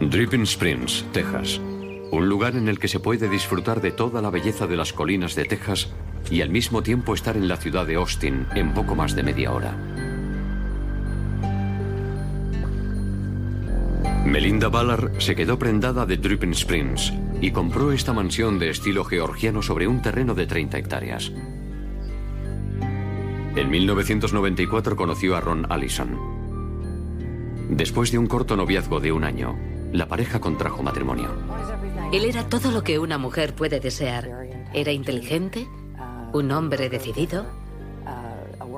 Dripping Springs, Texas. Un lugar en el que se puede disfrutar de toda la belleza de las colinas de Texas y al mismo tiempo estar en la ciudad de Austin en poco más de media hora. Melinda Ballard se quedó prendada de Dripping Springs y compró esta mansión de estilo georgiano sobre un terreno de 30 hectáreas. En 1994 conoció a Ron Allison. Después de un corto noviazgo de un año, la pareja contrajo matrimonio. Él era todo lo que una mujer puede desear. Era inteligente, un hombre decidido,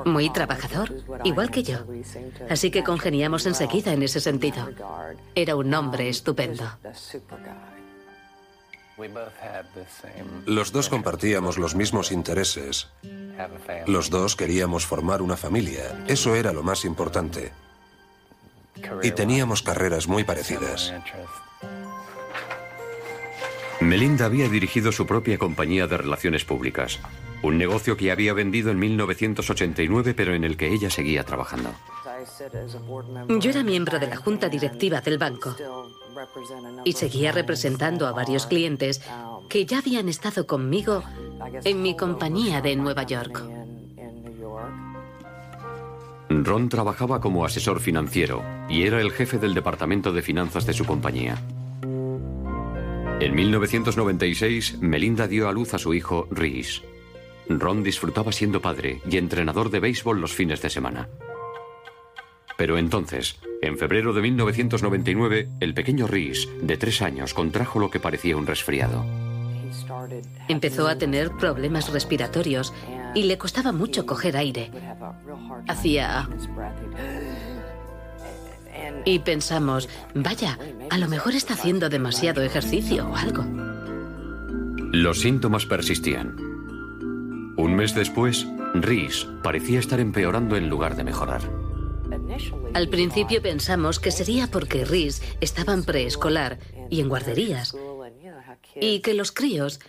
muy trabajador, igual que yo. Así que congeniamos enseguida en ese sentido. Era un hombre estupendo. Los dos compartíamos los mismos intereses. Los dos queríamos formar una familia. Eso era lo más importante. Y teníamos carreras muy parecidas. Melinda había dirigido su propia compañía de relaciones públicas, un negocio que había vendido en 1989 pero en el que ella seguía trabajando. Yo era miembro de la junta directiva del banco y seguía representando a varios clientes que ya habían estado conmigo en mi compañía de Nueva York. Ron trabajaba como asesor financiero y era el jefe del departamento de finanzas de su compañía. En 1996, Melinda dio a luz a su hijo, Reese. Ron disfrutaba siendo padre y entrenador de béisbol los fines de semana. Pero entonces, en febrero de 1999, el pequeño Reese, de tres años, contrajo lo que parecía un resfriado. Empezó a tener problemas respiratorios y le costaba mucho coger aire. Hacía... Y pensamos, vaya, a lo mejor está haciendo demasiado ejercicio o algo. Los síntomas persistían. Un mes después, Reese parecía estar empeorando en lugar de mejorar. Al principio pensamos que sería porque Reese estaba en preescolar y en guarderías y que los críos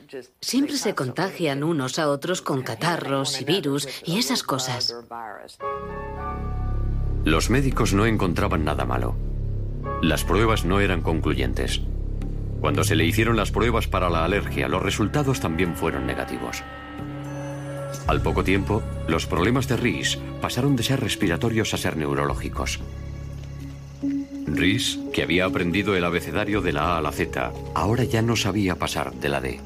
siempre se contagian unos a otros con catarros y virus y esas cosas. Los médicos no encontraban nada malo. Las pruebas no eran concluyentes. Cuando se le hicieron las pruebas para la alergia, los resultados también fueron negativos. Al poco tiempo, los problemas de Reese pasaron de ser respiratorios a ser neurológicos. Reese, que había aprendido el abecedario de la A a la Z, ahora ya no sabía pasar de la D.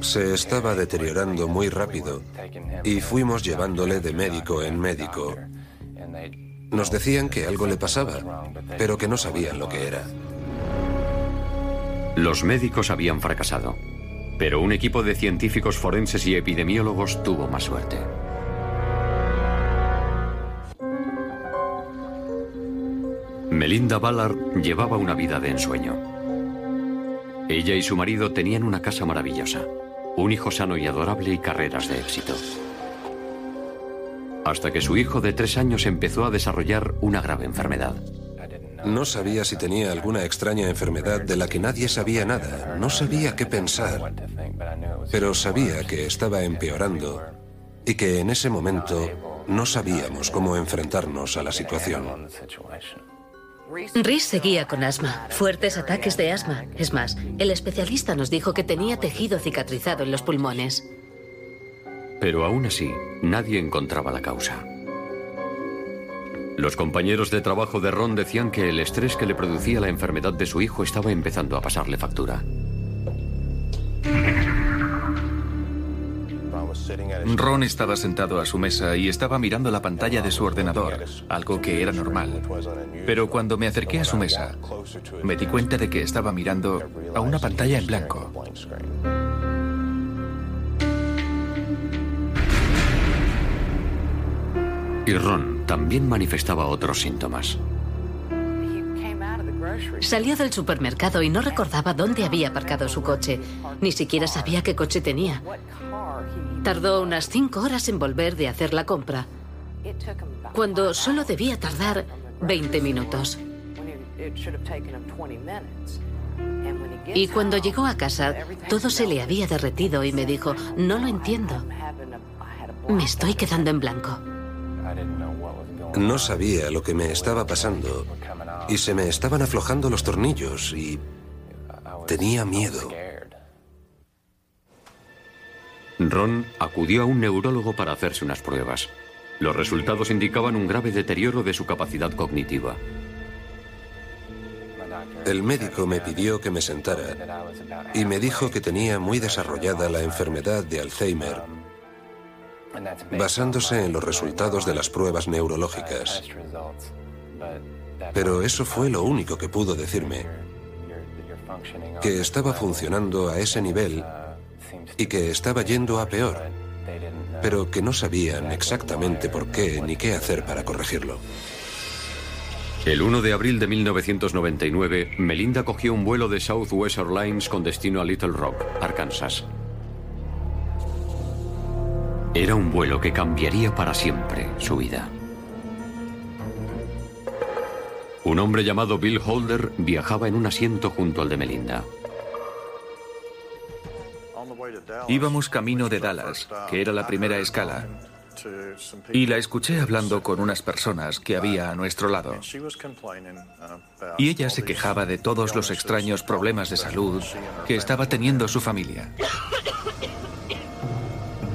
Se estaba deteriorando muy rápido y fuimos llevándole de médico en médico. Nos decían que algo le pasaba, pero que no sabían lo que era. Los médicos habían fracasado, pero un equipo de científicos forenses y epidemiólogos tuvo más suerte. Melinda Ballard llevaba una vida de ensueño. Ella y su marido tenían una casa maravillosa, un hijo sano y adorable y carreras de éxito. Hasta que su hijo de tres años empezó a desarrollar una grave enfermedad. No sabía si tenía alguna extraña enfermedad de la que nadie sabía nada. No sabía qué pensar. Pero sabía que estaba empeorando y que en ese momento no sabíamos cómo enfrentarnos a la situación. Rhys seguía con asma, fuertes ataques de asma. Es más, el especialista nos dijo que tenía tejido cicatrizado en los pulmones. Pero aún así, nadie encontraba la causa. Los compañeros de trabajo de Ron decían que el estrés que le producía la enfermedad de su hijo estaba empezando a pasarle factura. Ron estaba sentado a su mesa y estaba mirando la pantalla de su ordenador, algo que era normal. Pero cuando me acerqué a su mesa, me di cuenta de que estaba mirando a una pantalla en blanco. Y Ron también manifestaba otros síntomas. Salió del supermercado y no recordaba dónde había aparcado su coche. Ni siquiera sabía qué coche tenía. Tardó unas cinco horas en volver de hacer la compra, cuando solo debía tardar 20 minutos. Y cuando llegó a casa, todo se le había derretido y me dijo, no lo entiendo. Me estoy quedando en blanco. No sabía lo que me estaba pasando, y se me estaban aflojando los tornillos y tenía miedo. Ron acudió a un neurólogo para hacerse unas pruebas. Los resultados indicaban un grave deterioro de su capacidad cognitiva. El médico me pidió que me sentara y me dijo que tenía muy desarrollada la enfermedad de Alzheimer, basándose en los resultados de las pruebas neurológicas. Pero eso fue lo único que pudo decirme, que estaba funcionando a ese nivel y que estaba yendo a peor, pero que no sabían exactamente por qué ni qué hacer para corregirlo. El 1 de abril de 1999, Melinda cogió un vuelo de Southwest Airlines con destino a Little Rock, Arkansas. Era un vuelo que cambiaría para siempre su vida. Un hombre llamado Bill Holder viajaba en un asiento junto al de Melinda. Íbamos camino de Dallas, que era la primera escala, y la escuché hablando con unas personas que había a nuestro lado. Y ella se quejaba de todos los extraños problemas de salud que estaba teniendo su familia.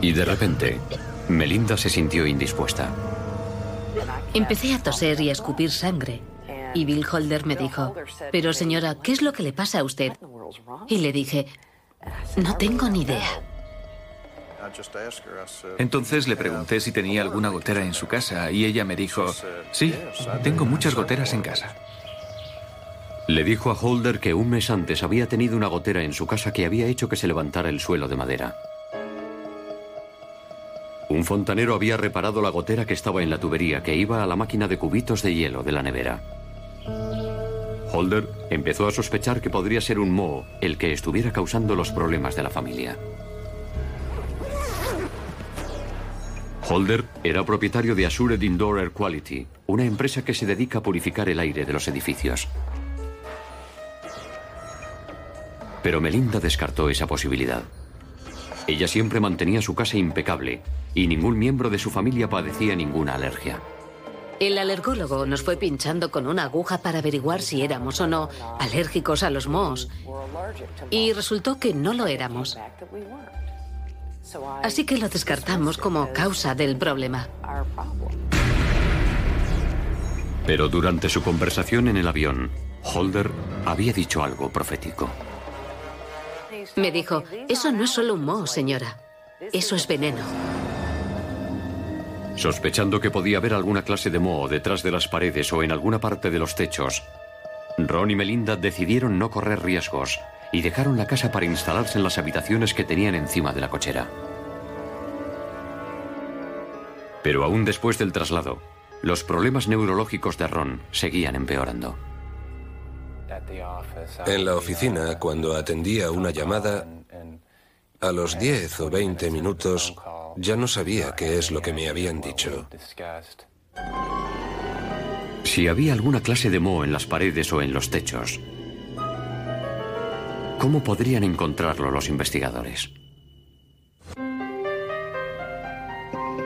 Y de repente, Melinda se sintió indispuesta. Empecé a toser y a escupir sangre. Y Bill Holder me dijo, pero señora, ¿qué es lo que le pasa a usted? Y le dije, no tengo ni idea. Entonces le pregunté si tenía alguna gotera en su casa y ella me dijo, sí, tengo muchas goteras en casa. Le dijo a Holder que un mes antes había tenido una gotera en su casa que había hecho que se levantara el suelo de madera. Un fontanero había reparado la gotera que estaba en la tubería que iba a la máquina de cubitos de hielo de la nevera. Holder empezó a sospechar que podría ser un moho el que estuviera causando los problemas de la familia. Holder era propietario de Assured Indoor Air Quality, una empresa que se dedica a purificar el aire de los edificios. Pero Melinda descartó esa posibilidad. Ella siempre mantenía su casa impecable y ningún miembro de su familia padecía ninguna alergia. El alergólogo nos fue pinchando con una aguja para averiguar si éramos o no alérgicos a los mohos. Y resultó que no lo éramos. Así que lo descartamos como causa del problema. Pero durante su conversación en el avión, Holder había dicho algo profético. Me dijo, eso no es solo un moho, señora. Eso es veneno. Sospechando que podía haber alguna clase de moho detrás de las paredes o en alguna parte de los techos, Ron y Melinda decidieron no correr riesgos y dejaron la casa para instalarse en las habitaciones que tenían encima de la cochera. Pero aún después del traslado, los problemas neurológicos de Ron seguían empeorando. En la oficina, cuando atendía una llamada, a los 10 o 20 minutos ya no sabía qué es lo que me habían dicho. Si había alguna clase de moho en las paredes o en los techos, ¿cómo podrían encontrarlo los investigadores?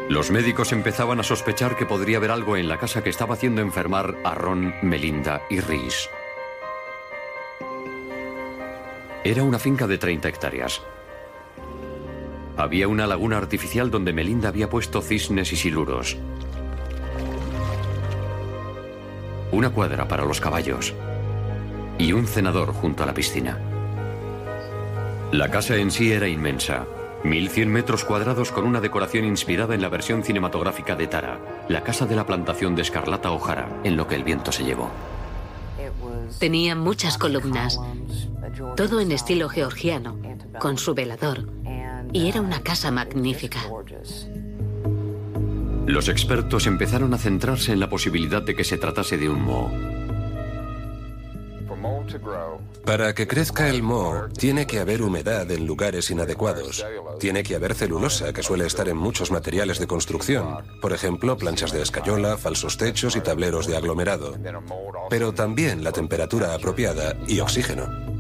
Los médicos empezaban a sospechar que podría haber algo en la casa que estaba haciendo enfermar a Ron, Melinda y Rhys. Era una finca de 30 hectáreas. Había una laguna artificial donde Melinda había puesto cisnes y siluros. Una cuadra para los caballos. Y un cenador junto a la piscina. La casa en sí era inmensa. 1100 metros cuadrados con una decoración inspirada en la versión cinematográfica de Tara, la casa de la plantación de Escarlata O'Hara, en lo que el viento se llevó. Tenía muchas columnas, todo en estilo georgiano, con su velador, y era una casa magnífica. Los expertos empezaron a centrarse en la posibilidad de que se tratase de un moho. Para que crezca el moho, tiene que haber humedad en lugares inadecuados. Tiene que haber celulosa, que suele estar en muchos materiales de construcción. Por ejemplo, planchas de escayola, falsos techos y tableros de aglomerado. Pero también la temperatura apropiada y oxígeno.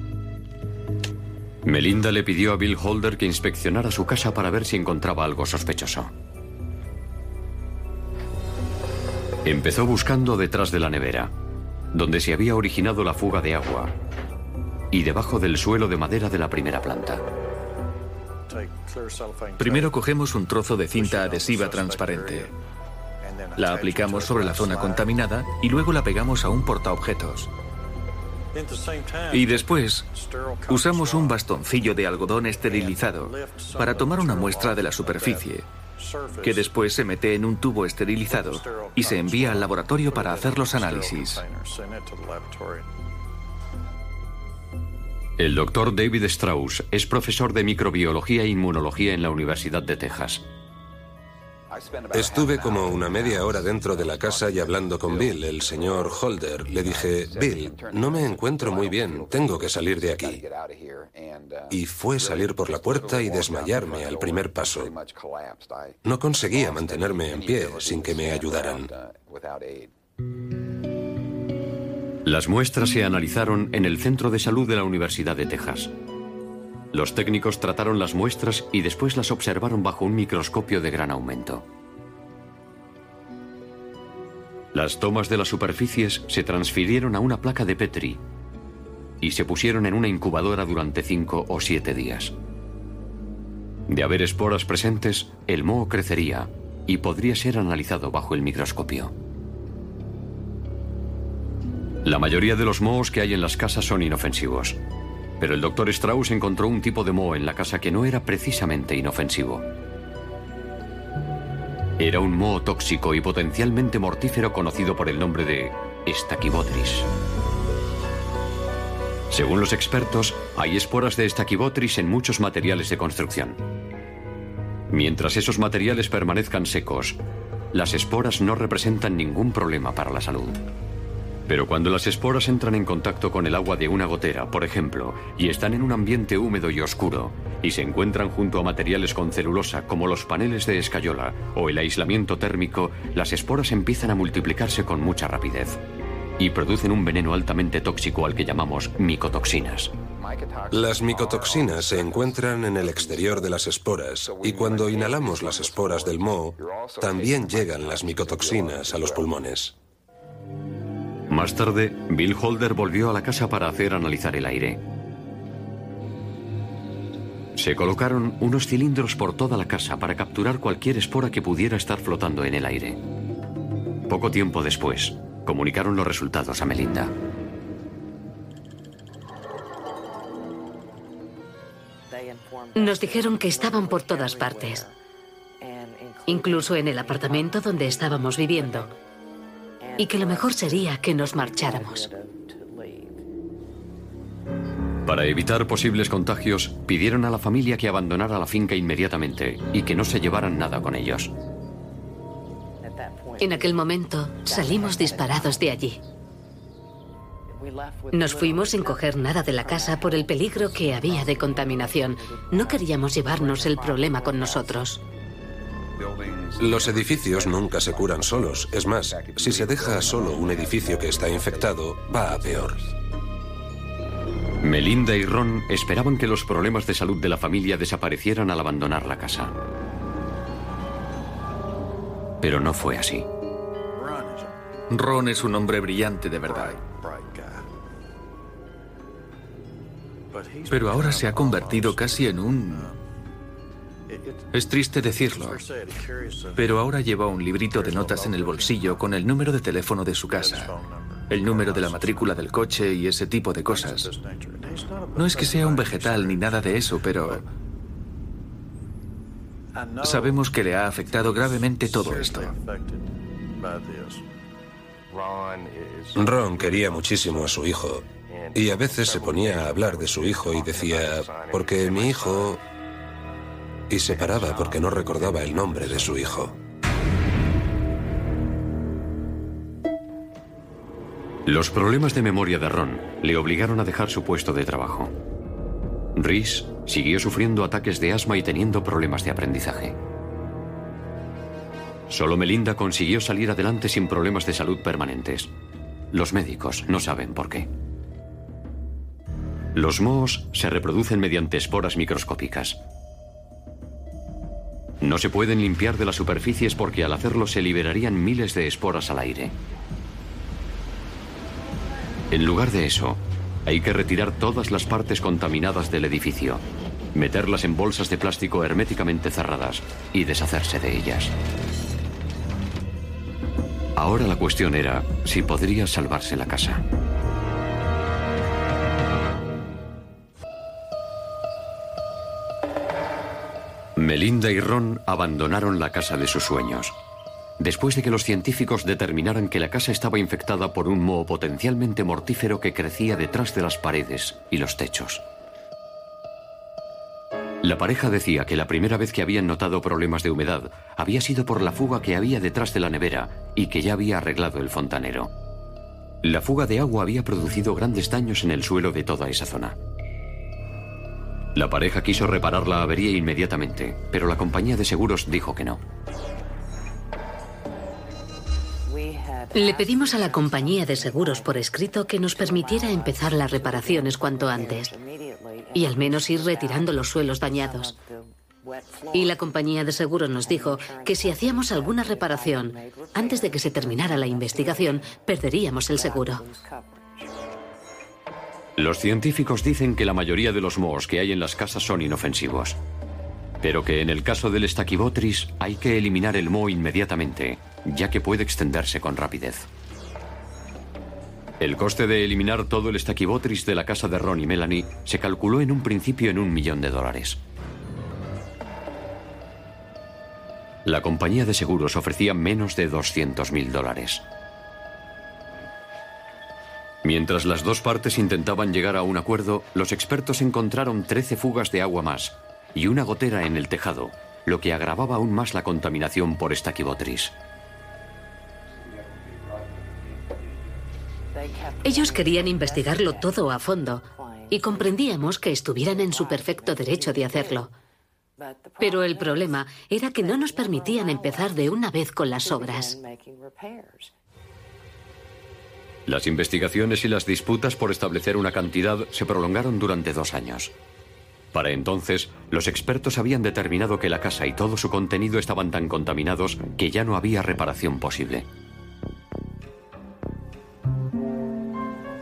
Melinda le pidió a Bill Holder que inspeccionara su casa para ver si encontraba algo sospechoso. Empezó buscando detrás de la nevera, donde se había originado la fuga de agua, y debajo del suelo de madera de la primera planta. Primero cogemos un trozo de cinta adhesiva transparente. La aplicamos sobre la zona contaminada y luego la pegamos a un portaobjetos. Y después usamos un bastoncillo de algodón esterilizado para tomar una muestra de la superficie, que después se mete en un tubo esterilizado y se envía al laboratorio para hacer los análisis. El doctor David Strauss es profesor de microbiología e inmunología en la Universidad de Texas. Estuve como una media hora dentro de la casa y hablando con Bill, el señor Holder. Le dije, Bill, no me encuentro muy bien, tengo que salir de aquí. Y fue salir por la puerta y desmayarme al primer paso. No conseguía mantenerme en pie sin que me ayudaran. Las muestras se analizaron en el Centro de Salud de la Universidad de Texas. Los técnicos trataron las muestras y después las observaron bajo un microscopio de gran aumento. Las tomas de las superficies se transfirieron a una placa de Petri y se pusieron en una incubadora durante cinco o siete días. De haber esporas presentes, el moho crecería y podría ser analizado bajo el microscopio. La mayoría de los mohos que hay en las casas son inofensivos. Pero el doctor Strauss encontró un tipo de moho en la casa que no era precisamente inofensivo. Era un moho tóxico y potencialmente mortífero conocido por el nombre de Stachybotrys. Según los expertos, hay esporas de Stachybotrys en muchos materiales de construcción. Mientras esos materiales permanezcan secos, las esporas no representan ningún problema para la salud. Pero cuando las esporas entran en contacto con el agua de una gotera, por ejemplo, y están en un ambiente húmedo y oscuro, y se encuentran junto a materiales con celulosa como los paneles de escayola o el aislamiento térmico, las esporas empiezan a multiplicarse con mucha rapidez y producen un veneno altamente tóxico al que llamamos micotoxinas. Las micotoxinas se encuentran en el exterior de las esporas y cuando inhalamos las esporas del moho, también llegan las micotoxinas a los pulmones. Más tarde, Bill Holder volvió a la casa para hacer analizar el aire. Se colocaron unos cilindros por toda la casa para capturar cualquier espora que pudiera estar flotando en el aire. Poco tiempo después, comunicaron los resultados a Melinda. Nos dijeron que estaban por todas partes, incluso en el apartamento donde estábamos viviendo y que lo mejor sería que nos marcháramos. Para evitar posibles contagios, pidieron a la familia que abandonara la finca inmediatamente y que no se llevaran nada con ellos. En aquel momento salimos disparados de allí. Nos fuimos sin coger nada de la casa por el peligro que había de contaminación. No queríamos llevarnos el problema con nosotros. Los edificios nunca se curan solos. Es más, si se deja solo un edificio que está infectado, va a peor. Melinda y Ron esperaban que los problemas de salud de la familia desaparecieran al abandonar la casa. Pero no fue así. Ron es un hombre brillante de verdad. Pero ahora se ha convertido casi en un es triste decirlo, pero ahora lleva un librito de notas en el bolsillo con el número de teléfono de su casa, el número de la matrícula del coche y ese tipo de cosas. No es que sea un vegetal ni nada de eso, pero sabemos que le ha afectado gravemente todo esto. Ron quería muchísimo a su hijo y a veces se ponía a hablar de su hijo y decía, porque mi hijo y se paraba porque no recordaba el nombre de su hijo. Los problemas de memoria de Ron le obligaron a dejar su puesto de trabajo. Rhys siguió sufriendo ataques de asma y teniendo problemas de aprendizaje. Solo Melinda consiguió salir adelante sin problemas de salud permanentes. Los médicos no saben por qué. Los mohos se reproducen mediante esporas microscópicas. No se pueden limpiar de las superficies porque al hacerlo se liberarían miles de esporas al aire. En lugar de eso, hay que retirar todas las partes contaminadas del edificio, meterlas en bolsas de plástico herméticamente cerradas y deshacerse de ellas. Ahora la cuestión era si podría salvarse la casa. Melinda y Ron abandonaron la casa de sus sueños. Después de que los científicos determinaran que la casa estaba infectada por un moho potencialmente mortífero que crecía detrás de las paredes y los techos. La pareja decía que la primera vez que habían notado problemas de humedad había sido por la fuga que había detrás de la nevera y que ya había arreglado el fontanero. La fuga de agua había producido grandes daños en el suelo de toda esa zona. La pareja quiso reparar la avería inmediatamente, pero la compañía de seguros dijo que no. Le pedimos a la compañía de seguros por escrito que nos permitiera empezar las reparaciones cuanto antes y al menos ir retirando los suelos dañados. Y la compañía de seguros nos dijo que si hacíamos alguna reparación antes de que se terminara la investigación, perderíamos el seguro. Los científicos dicen que la mayoría de los mohos que hay en las casas son inofensivos, pero que en el caso del estaquibotris hay que eliminar el moho inmediatamente, ya que puede extenderse con rapidez. El coste de eliminar todo el estaquibotris de la casa de Ron y Melanie se calculó en un principio en un millón de dólares. La compañía de seguros ofrecía menos de 200 mil dólares. Mientras las dos partes intentaban llegar a un acuerdo, los expertos encontraron 13 fugas de agua más y una gotera en el tejado, lo que agravaba aún más la contaminación por estaquibotris. Ellos querían investigarlo todo a fondo y comprendíamos que estuvieran en su perfecto derecho de hacerlo. Pero el problema era que no nos permitían empezar de una vez con las obras. Las investigaciones y las disputas por establecer una cantidad se prolongaron durante dos años. Para entonces, los expertos habían determinado que la casa y todo su contenido estaban tan contaminados que ya no había reparación posible.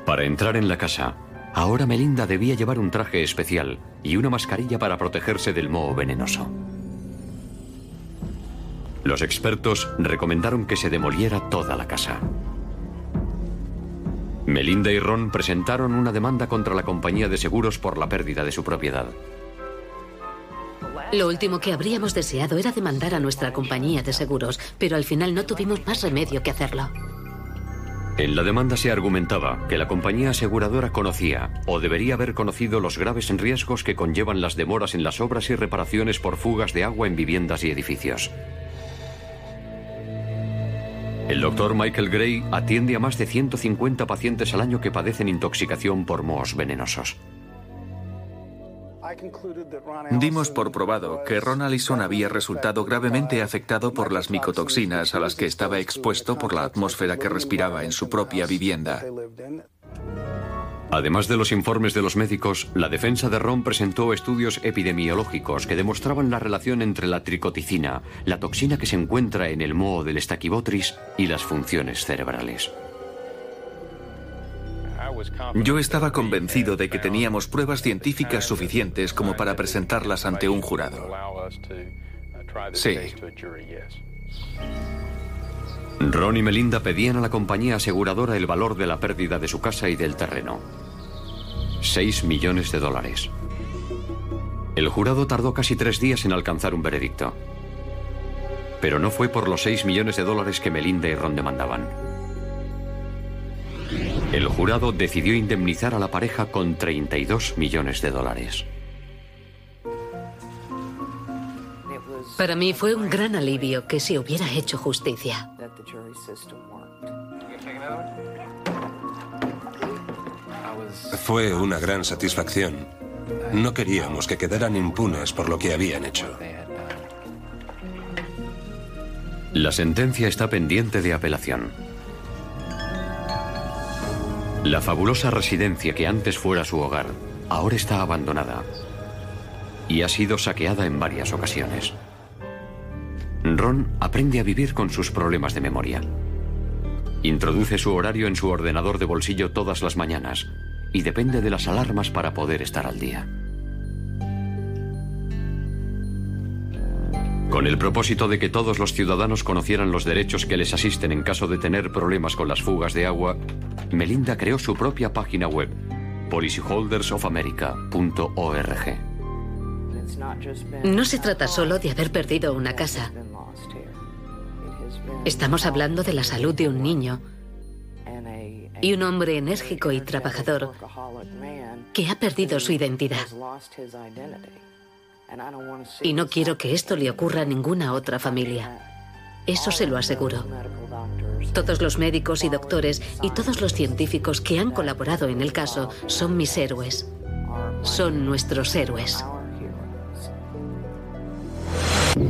Para entrar en la casa, ahora Melinda debía llevar un traje especial y una mascarilla para protegerse del moho venenoso. Los expertos recomendaron que se demoliera toda la casa. Melinda y Ron presentaron una demanda contra la compañía de seguros por la pérdida de su propiedad. Lo último que habríamos deseado era demandar a nuestra compañía de seguros, pero al final no tuvimos más remedio que hacerlo. En la demanda se argumentaba que la compañía aseguradora conocía o debería haber conocido los graves riesgos que conllevan las demoras en las obras y reparaciones por fugas de agua en viviendas y edificios. El doctor Michael Gray atiende a más de 150 pacientes al año que padecen intoxicación por mohos venenosos. Dimos por probado que Ron Allison había resultado gravemente afectado por las micotoxinas a las que estaba expuesto por la atmósfera que respiraba en su propia vivienda. Además de los informes de los médicos, la defensa de Ron presentó estudios epidemiológicos que demostraban la relación entre la tricoticina, la toxina que se encuentra en el moho del estaquibotris, y las funciones cerebrales. Yo estaba convencido de que teníamos pruebas científicas suficientes como para presentarlas ante un jurado. Sí. Ron y Melinda pedían a la compañía aseguradora el valor de la pérdida de su casa y del terreno. 6 millones de dólares. El jurado tardó casi tres días en alcanzar un veredicto. Pero no fue por los 6 millones de dólares que Melinda y Ron demandaban. El jurado decidió indemnizar a la pareja con 32 millones de dólares. Para mí fue un gran alivio que se hubiera hecho justicia. Fue una gran satisfacción. No queríamos que quedaran impunes por lo que habían hecho. La sentencia está pendiente de apelación. La fabulosa residencia que antes fuera su hogar ahora está abandonada y ha sido saqueada en varias ocasiones. Ron aprende a vivir con sus problemas de memoria Introduce su horario en su ordenador de bolsillo todas las mañanas y depende de las alarmas para poder estar al día. Con el propósito de que todos los ciudadanos conocieran los derechos que les asisten en caso de tener problemas con las fugas de agua, Melinda creó su propia página web, policyholdersofamerica.org. No se trata solo de haber perdido una casa. Estamos hablando de la salud de un niño y un hombre enérgico y trabajador que ha perdido su identidad. Y no quiero que esto le ocurra a ninguna otra familia. Eso se lo aseguro. Todos los médicos y doctores y todos los científicos que han colaborado en el caso son mis héroes. Son nuestros héroes.